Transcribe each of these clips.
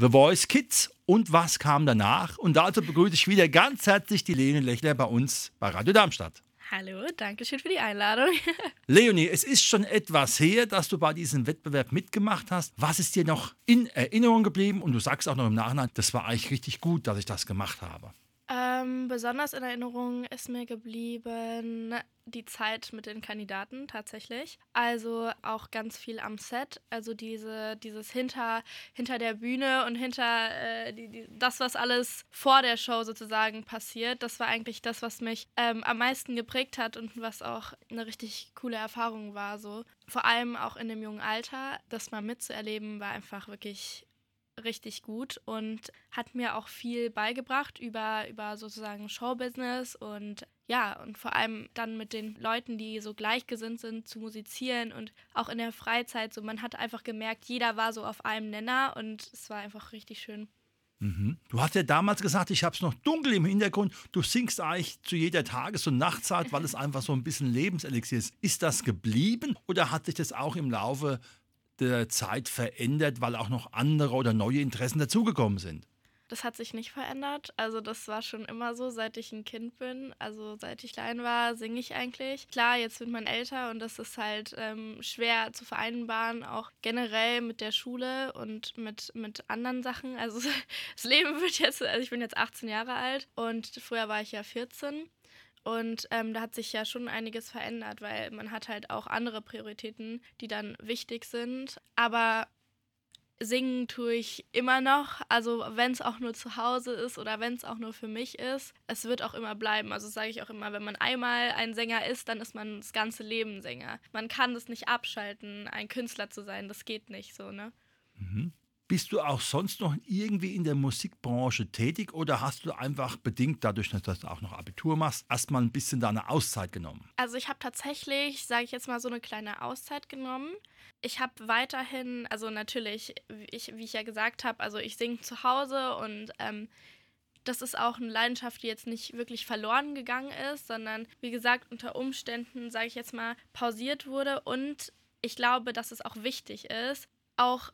The Voice Kids und was kam danach? Und dazu begrüße ich wieder ganz herzlich die Lene Lechler bei uns bei Radio Darmstadt. Hallo, danke schön für die Einladung. Leonie, es ist schon etwas her, dass du bei diesem Wettbewerb mitgemacht hast. Was ist dir noch in Erinnerung geblieben? Und du sagst auch noch im Nachhinein, das war eigentlich richtig gut, dass ich das gemacht habe. Ähm, besonders in Erinnerung ist mir geblieben die Zeit mit den Kandidaten tatsächlich. Also auch ganz viel am Set. Also diese, dieses hinter, hinter der Bühne und hinter äh, die, die, das, was alles vor der Show sozusagen passiert. Das war eigentlich das, was mich ähm, am meisten geprägt hat und was auch eine richtig coole Erfahrung war. So. Vor allem auch in dem jungen Alter, das mal mitzuerleben, war einfach wirklich richtig gut und hat mir auch viel beigebracht über, über sozusagen Showbusiness und ja, und vor allem dann mit den Leuten, die so gleichgesinnt sind, zu musizieren und auch in der Freizeit so. Man hat einfach gemerkt, jeder war so auf einem Nenner und es war einfach richtig schön. Mhm. Du hast ja damals gesagt, ich habe es noch dunkel im Hintergrund. Du singst eigentlich zu jeder Tages- und Nachtzeit, weil es einfach so ein bisschen Lebenselixier ist. Ist das geblieben oder hat sich das auch im Laufe der Zeit verändert, weil auch noch andere oder neue Interessen dazugekommen sind? Das hat sich nicht verändert. Also das war schon immer so, seit ich ein Kind bin. Also seit ich klein war, singe ich eigentlich. Klar, jetzt wird man älter und das ist halt ähm, schwer zu vereinbaren, auch generell mit der Schule und mit, mit anderen Sachen. Also das Leben wird jetzt, also ich bin jetzt 18 Jahre alt und früher war ich ja 14. Und ähm, da hat sich ja schon einiges verändert, weil man hat halt auch andere Prioritäten, die dann wichtig sind. Aber singen tue ich immer noch. Also wenn es auch nur zu Hause ist oder wenn es auch nur für mich ist, es wird auch immer bleiben. Also sage ich auch immer, wenn man einmal ein Sänger ist, dann ist man das ganze Leben Sänger. Man kann das nicht abschalten, ein Künstler zu sein. Das geht nicht so, ne? Mhm. Bist du auch sonst noch irgendwie in der Musikbranche tätig oder hast du einfach bedingt dadurch, dass du auch noch Abitur machst, erstmal ein bisschen deine Auszeit genommen? Also ich habe tatsächlich, sage ich jetzt mal, so eine kleine Auszeit genommen. Ich habe weiterhin, also natürlich, ich, wie ich ja gesagt habe, also ich singe zu Hause und ähm, das ist auch eine Leidenschaft, die jetzt nicht wirklich verloren gegangen ist, sondern wie gesagt unter Umständen, sage ich jetzt mal, pausiert wurde. Und ich glaube, dass es auch wichtig ist, auch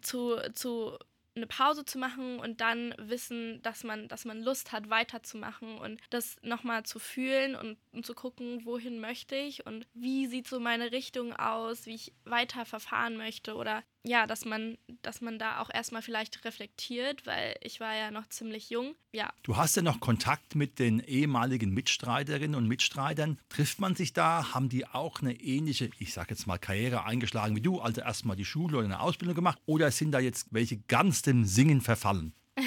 zu, zu eine Pause zu machen und dann wissen, dass man, dass man Lust hat, weiterzumachen und das nochmal zu fühlen und, und, zu gucken, wohin möchte ich und wie sieht so meine Richtung aus, wie ich weiter verfahren möchte oder ja, dass man, dass man da auch erstmal vielleicht reflektiert, weil ich war ja noch ziemlich jung. Ja. Du hast ja noch Kontakt mit den ehemaligen Mitstreiterinnen und Mitstreitern. Trifft man sich da? Haben die auch eine ähnliche, ich sag jetzt mal, Karriere eingeschlagen wie du? Also erstmal die Schule oder eine Ausbildung gemacht? Oder sind da jetzt welche ganz dem Singen verfallen?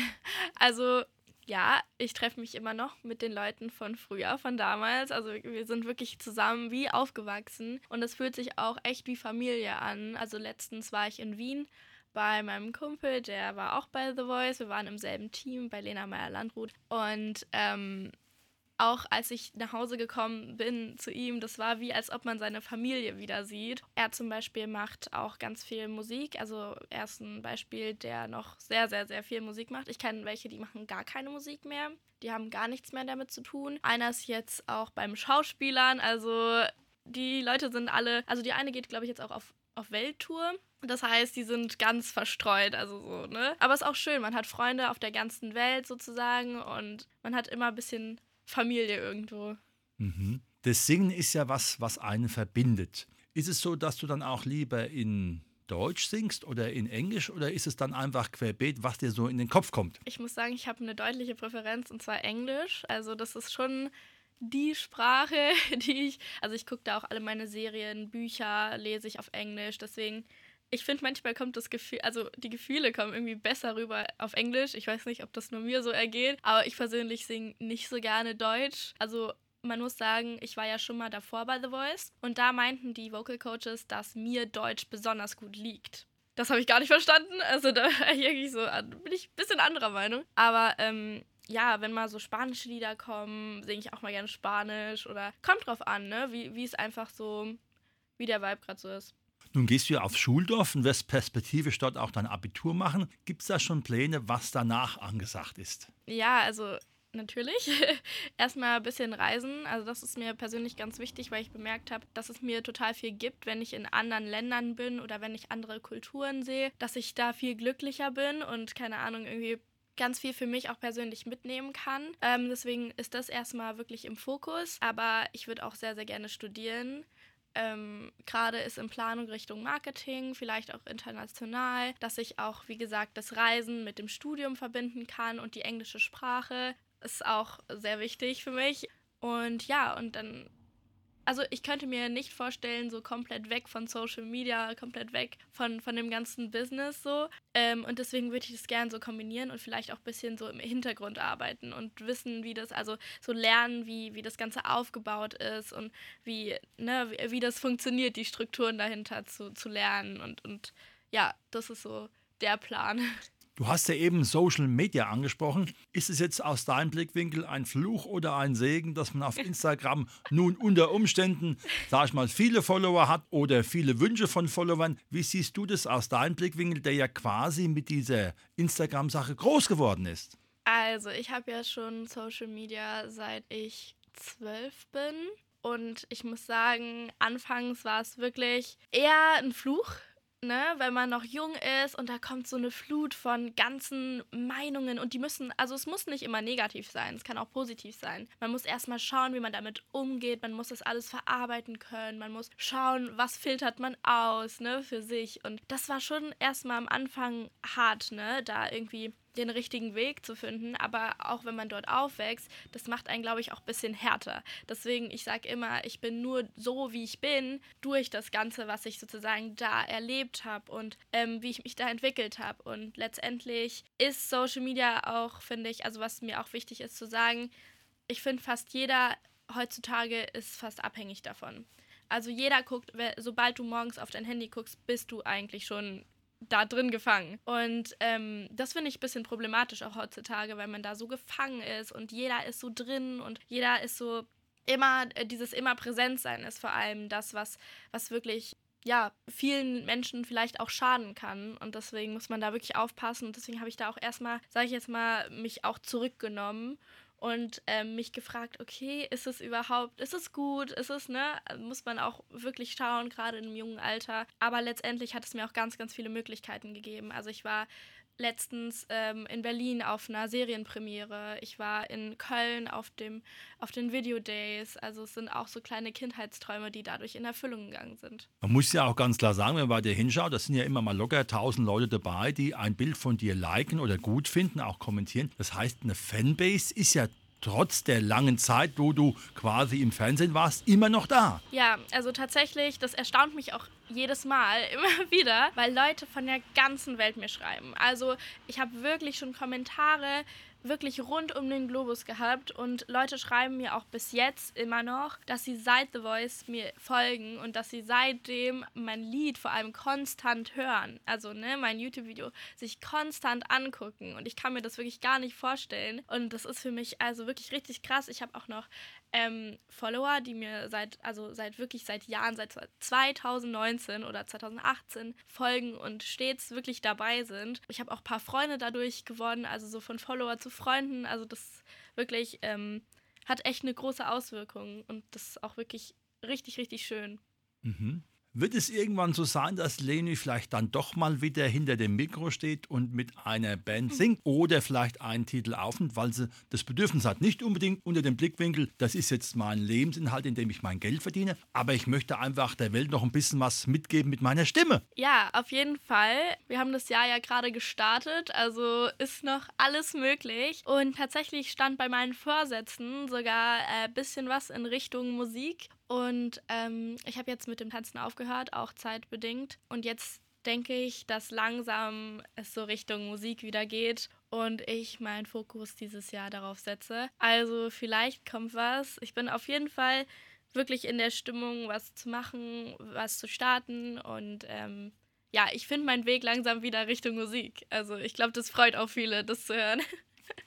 Also ja, ich treffe mich immer noch mit den Leuten von früher, von damals. Also wir sind wirklich zusammen wie aufgewachsen und es fühlt sich auch echt wie Familie an. Also letztens war ich in Wien bei meinem Kumpel, der war auch bei The Voice. Wir waren im selben Team bei Lena Meyer-Landrut und ähm, auch als ich nach Hause gekommen bin zu ihm, das war wie, als ob man seine Familie wieder sieht. Er zum Beispiel macht auch ganz viel Musik. Also er ist ein Beispiel, der noch sehr, sehr, sehr viel Musik macht. Ich kenne welche, die machen gar keine Musik mehr. Die haben gar nichts mehr damit zu tun. Einer ist jetzt auch beim Schauspielern. Also die Leute sind alle, also die eine geht, glaube ich, jetzt auch auf, auf Welttour. Das heißt, die sind ganz verstreut, also so, ne? Aber es ist auch schön, man hat Freunde auf der ganzen Welt sozusagen und man hat immer ein bisschen Familie irgendwo. Mhm. Das Singen ist ja was, was einen verbindet. Ist es so, dass du dann auch lieber in Deutsch singst oder in Englisch oder ist es dann einfach querbeet, was dir so in den Kopf kommt? Ich muss sagen, ich habe eine deutliche Präferenz und zwar Englisch. Also das ist schon die Sprache, die ich, also ich gucke da auch alle meine Serien, Bücher, lese ich auf Englisch. Deswegen ich finde, manchmal kommt das Gefühl, also die Gefühle kommen irgendwie besser rüber auf Englisch. Ich weiß nicht, ob das nur mir so ergeht, aber ich persönlich singe nicht so gerne Deutsch. Also man muss sagen, ich war ja schon mal davor bei The Voice und da meinten die Vocal Coaches, dass mir Deutsch besonders gut liegt. das habe ich gar nicht verstanden. Also da irgendwie so, bin ich ein bisschen anderer Meinung. Aber ähm, ja, wenn mal so spanische Lieder kommen, singe ich auch mal gerne Spanisch oder kommt drauf an, ne? Wie, wie es einfach so, wie der Vibe gerade so ist. Nun gehst du ja aufs Schuldorf und wirst perspektivisch dort auch dein Abitur machen. Gibt es da schon Pläne, was danach angesagt ist? Ja, also natürlich. Erstmal ein bisschen reisen. Also das ist mir persönlich ganz wichtig, weil ich bemerkt habe, dass es mir total viel gibt, wenn ich in anderen Ländern bin oder wenn ich andere Kulturen sehe, dass ich da viel glücklicher bin und keine Ahnung, irgendwie ganz viel für mich auch persönlich mitnehmen kann. Ähm, deswegen ist das erstmal wirklich im Fokus. Aber ich würde auch sehr, sehr gerne studieren. Ähm, Gerade ist in Planung Richtung Marketing, vielleicht auch international, dass ich auch, wie gesagt, das Reisen mit dem Studium verbinden kann und die englische Sprache ist auch sehr wichtig für mich. Und ja, und dann also ich könnte mir nicht vorstellen, so komplett weg von Social Media, komplett weg von, von dem ganzen Business so. Ähm, und deswegen würde ich das gerne so kombinieren und vielleicht auch ein bisschen so im Hintergrund arbeiten und wissen, wie das, also so lernen, wie, wie das Ganze aufgebaut ist und wie, ne, wie, wie das funktioniert, die Strukturen dahinter zu, zu lernen. Und, und ja, das ist so der Plan. Du hast ja eben Social Media angesprochen. Ist es jetzt aus deinem Blickwinkel ein Fluch oder ein Segen, dass man auf Instagram nun unter Umständen, sag ich mal, viele Follower hat oder viele Wünsche von Followern? Wie siehst du das aus deinem Blickwinkel, der ja quasi mit dieser Instagram-Sache groß geworden ist? Also, ich habe ja schon Social Media seit ich zwölf bin. Und ich muss sagen, anfangs war es wirklich eher ein Fluch, ne, wenn man noch jung ist und da kommt so eine Flut von ganzen Meinungen und die müssen, also es muss nicht immer negativ sein, es kann auch positiv sein. Man muss erstmal schauen, wie man damit umgeht, man muss das alles verarbeiten können, man muss schauen, was filtert man aus, ne, für sich und das war schon erstmal am Anfang hart, ne, da irgendwie den richtigen Weg zu finden. Aber auch wenn man dort aufwächst, das macht einen, glaube ich, auch ein bisschen härter. Deswegen, ich sage immer, ich bin nur so, wie ich bin, durch das Ganze, was ich sozusagen da erlebt habe und ähm, wie ich mich da entwickelt habe. Und letztendlich ist Social Media auch, finde ich, also was mir auch wichtig ist zu sagen, ich finde fast jeder heutzutage ist fast abhängig davon. Also jeder guckt, sobald du morgens auf dein Handy guckst, bist du eigentlich schon da drin gefangen. Und ähm, das finde ich ein bisschen problematisch auch heutzutage, weil man da so gefangen ist und jeder ist so drin und jeder ist so immer, äh, dieses immer Präsentsein ist vor allem das, was, was wirklich ja, vielen Menschen vielleicht auch schaden kann. Und deswegen muss man da wirklich aufpassen. Und deswegen habe ich da auch erstmal, sage ich jetzt mal, mich auch zurückgenommen und ähm, mich gefragt, okay, ist es überhaupt, ist es gut, ist es, ne, muss man auch wirklich schauen, gerade im jungen Alter. Aber letztendlich hat es mir auch ganz, ganz viele Möglichkeiten gegeben. Also ich war letztens ähm, in Berlin auf einer Serienpremiere. Ich war in Köln auf, dem, auf den Video Days. Also es sind auch so kleine Kindheitsträume, die dadurch in Erfüllung gegangen sind. Man muss ja auch ganz klar sagen, wenn man bei dir hinschaut, das sind ja immer mal locker tausend Leute dabei, die ein Bild von dir liken oder gut finden, auch kommentieren. Das heißt, eine Fanbase ist ja trotz der langen Zeit, wo du quasi im Fernsehen warst, immer noch da. Ja, also tatsächlich, das erstaunt mich auch jedes Mal immer wieder, weil Leute von der ganzen Welt mir schreiben. Also ich habe wirklich schon Kommentare wirklich rund um den Globus gehabt und Leute schreiben mir auch bis jetzt immer noch, dass sie seit The Voice mir folgen und dass sie seitdem mein Lied vor allem konstant hören. Also, ne, mein YouTube-Video sich konstant angucken und ich kann mir das wirklich gar nicht vorstellen und das ist für mich also wirklich richtig krass. Ich habe auch noch ähm, Follower, die mir seit, also seit wirklich seit Jahren, seit 2019 oder 2018 folgen und stets wirklich dabei sind. Ich habe auch ein paar Freunde dadurch gewonnen, also so von Follower zu Freunden. Also das wirklich ähm, hat echt eine große Auswirkung und das ist auch wirklich richtig, richtig schön. Mhm. Wird es irgendwann so sein, dass Leni vielleicht dann doch mal wieder hinter dem Mikro steht und mit einer Band singt oder vielleicht einen Titel aufnimmt, weil sie das Bedürfnis hat? Nicht unbedingt unter dem Blickwinkel, das ist jetzt mein Lebensinhalt, in dem ich mein Geld verdiene, aber ich möchte einfach der Welt noch ein bisschen was mitgeben mit meiner Stimme. Ja, auf jeden Fall. Wir haben das Jahr ja gerade gestartet, also ist noch alles möglich. Und tatsächlich stand bei meinen Vorsätzen sogar ein äh, bisschen was in Richtung Musik. Und ähm, ich habe jetzt mit dem Tanzen aufgehört, auch zeitbedingt. Und jetzt denke ich, dass langsam es so Richtung Musik wieder geht und ich meinen Fokus dieses Jahr darauf setze. Also vielleicht kommt was. Ich bin auf jeden Fall wirklich in der Stimmung, was zu machen, was zu starten und ähm, ja, ich finde meinen Weg langsam wieder Richtung Musik. Also ich glaube, das freut auch viele, das zu hören.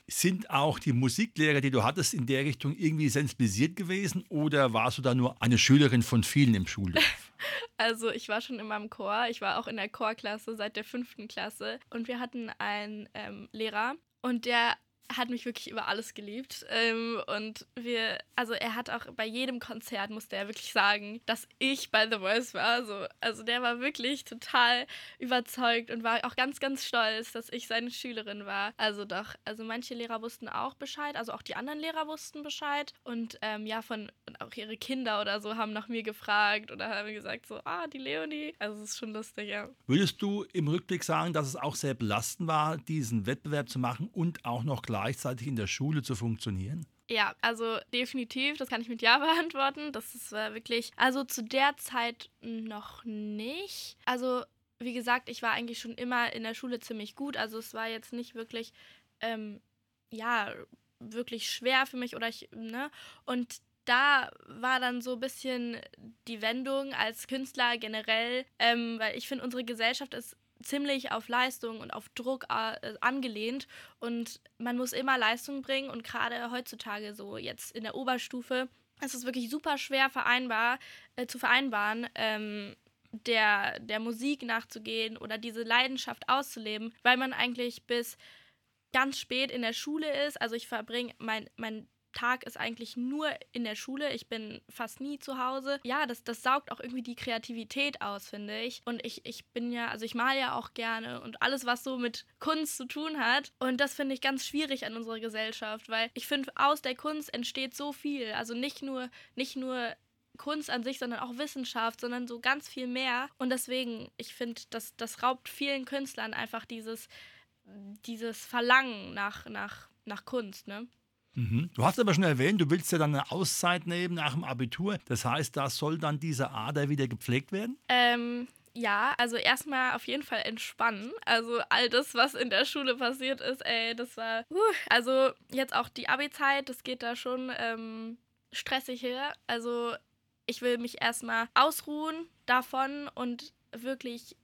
Sind auch die Musiklehrer, die du hattest, in der Richtung irgendwie sensibilisiert gewesen oder warst du da nur eine Schülerin von vielen im Schuldorf? Also ich war schon immer im Chor. Ich war auch in der Chorklasse seit der fünften Klasse und wir hatten einen ähm, Lehrer und der hat mich wirklich über alles geliebt. Ähm, und wir, also er hat auch bei jedem Konzert musste er wirklich sagen, dass ich bei The Voice war. So, also der war wirklich total überzeugt und war auch ganz, ganz stolz, dass ich seine Schülerin war. Also doch, also manche Lehrer wussten auch Bescheid, also auch die anderen Lehrer wussten Bescheid. Und ähm, ja, von auch ihre Kinder oder so haben nach mir gefragt oder haben gesagt, so, ah, die Leonie. Also es ist schon lustig, ja. Würdest du im Rückblick sagen, dass es auch sehr belastend war, diesen Wettbewerb zu machen und auch noch klar gleichzeitig in der Schule zu funktionieren? Ja, also definitiv, das kann ich mit Ja beantworten. Das ist äh, wirklich, also zu der Zeit noch nicht. Also, wie gesagt, ich war eigentlich schon immer in der Schule ziemlich gut. Also, es war jetzt nicht wirklich, ähm, ja, wirklich schwer für mich oder ich, ne? Und da war dann so ein bisschen die Wendung als Künstler generell, ähm, weil ich finde, unsere Gesellschaft ist ziemlich auf Leistung und auf Druck äh, angelehnt und man muss immer Leistung bringen und gerade heutzutage so jetzt in der Oberstufe ist es wirklich super schwer vereinbar äh, zu vereinbaren. Ähm, der, der Musik nachzugehen oder diese Leidenschaft auszuleben, weil man eigentlich bis ganz spät in der Schule ist. Also ich verbringe mein, mein Tag ist eigentlich nur in der Schule. Ich bin fast nie zu Hause. Ja, das, das saugt auch irgendwie die Kreativität aus, finde ich. Und ich, ich bin ja, also ich male ja auch gerne und alles, was so mit Kunst zu tun hat. Und das finde ich ganz schwierig an unserer Gesellschaft, weil ich finde, aus der Kunst entsteht so viel. Also nicht nur, nicht nur Kunst an sich, sondern auch Wissenschaft, sondern so ganz viel mehr. Und deswegen, ich finde, das, das raubt vielen Künstlern einfach dieses, dieses Verlangen nach, nach, nach Kunst, ne? Mhm. Du hast aber schon erwähnt, du willst ja dann eine Auszeit nehmen nach dem Abitur. Das heißt, da soll dann diese Ader wieder gepflegt werden? Ähm, ja, also erstmal auf jeden Fall entspannen. Also all das, was in der Schule passiert ist, ey, das war. Uh, also jetzt auch die Abi-Zeit, das geht da schon ähm, stressig her. Also ich will mich erstmal ausruhen davon und wirklich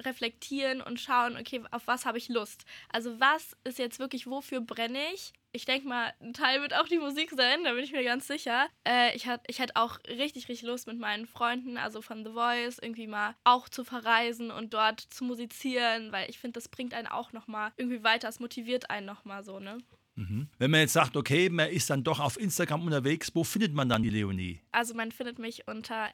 reflektieren und schauen, okay, auf was habe ich Lust? Also was ist jetzt wirklich, wofür brenne ich? Ich denke mal, ein Teil wird auch die Musik sein, da bin ich mir ganz sicher. Äh, ich hatte ich auch richtig, richtig Lust mit meinen Freunden, also von The Voice, irgendwie mal auch zu verreisen und dort zu musizieren, weil ich finde, das bringt einen auch nochmal irgendwie weiter, es motiviert einen nochmal so, ne? Mhm. Wenn man jetzt sagt, okay, man ist dann doch auf Instagram unterwegs, wo findet man dann die Leonie? Also man findet mich unter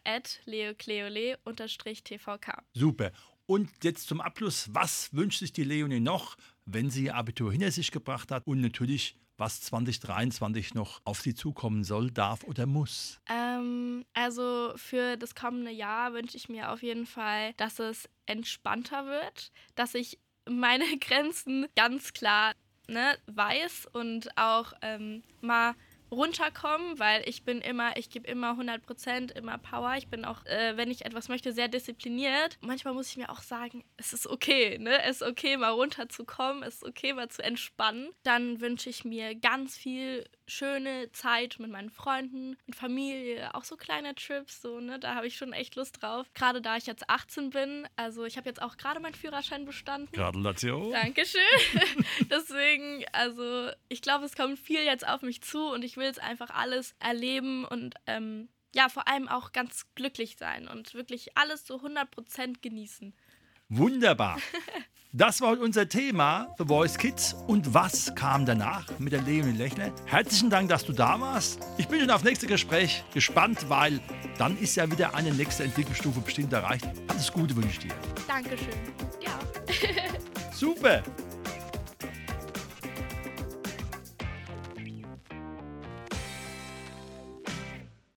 leocleole-tvk. Super. Und jetzt zum Abschluss, was wünscht sich die Leonie noch, wenn sie ihr Abitur hinter sich gebracht hat und natürlich was 2023 noch auf sie zukommen soll, darf oder muss? Ähm, also für das kommende Jahr wünsche ich mir auf jeden Fall, dass es entspannter wird, dass ich meine Grenzen ganz klar ne, weiß und auch ähm, mal runterkommen, weil ich bin immer, ich gebe immer 100%, immer Power. Ich bin auch, äh, wenn ich etwas möchte, sehr diszipliniert. Manchmal muss ich mir auch sagen, es ist okay, ne? Es ist okay, mal runterzukommen, es ist okay, mal zu entspannen. Dann wünsche ich mir ganz viel schöne Zeit mit meinen Freunden, mit Familie, auch so kleine Trips, so, ne? Da habe ich schon echt Lust drauf. Gerade da ich jetzt 18 bin, also ich habe jetzt auch gerade meinen Führerschein bestanden. Gratulation. Dankeschön. Deswegen, also ich glaube, es kommt viel jetzt auf mich zu und ich will es einfach alles erleben und ähm, ja, vor allem auch ganz glücklich sein und wirklich alles zu 100% genießen. Wunderbar. Das war unser Thema, The Voice Kids. Und was kam danach mit der Leonie Lechner? Herzlichen Dank, dass du da warst. Ich bin schon auf das nächste Gespräch gespannt, weil dann ist ja wieder eine nächste Entwicklungsstufe bestimmt erreicht. Alles Gute wünsche ich dir. Dankeschön. Ja. Super.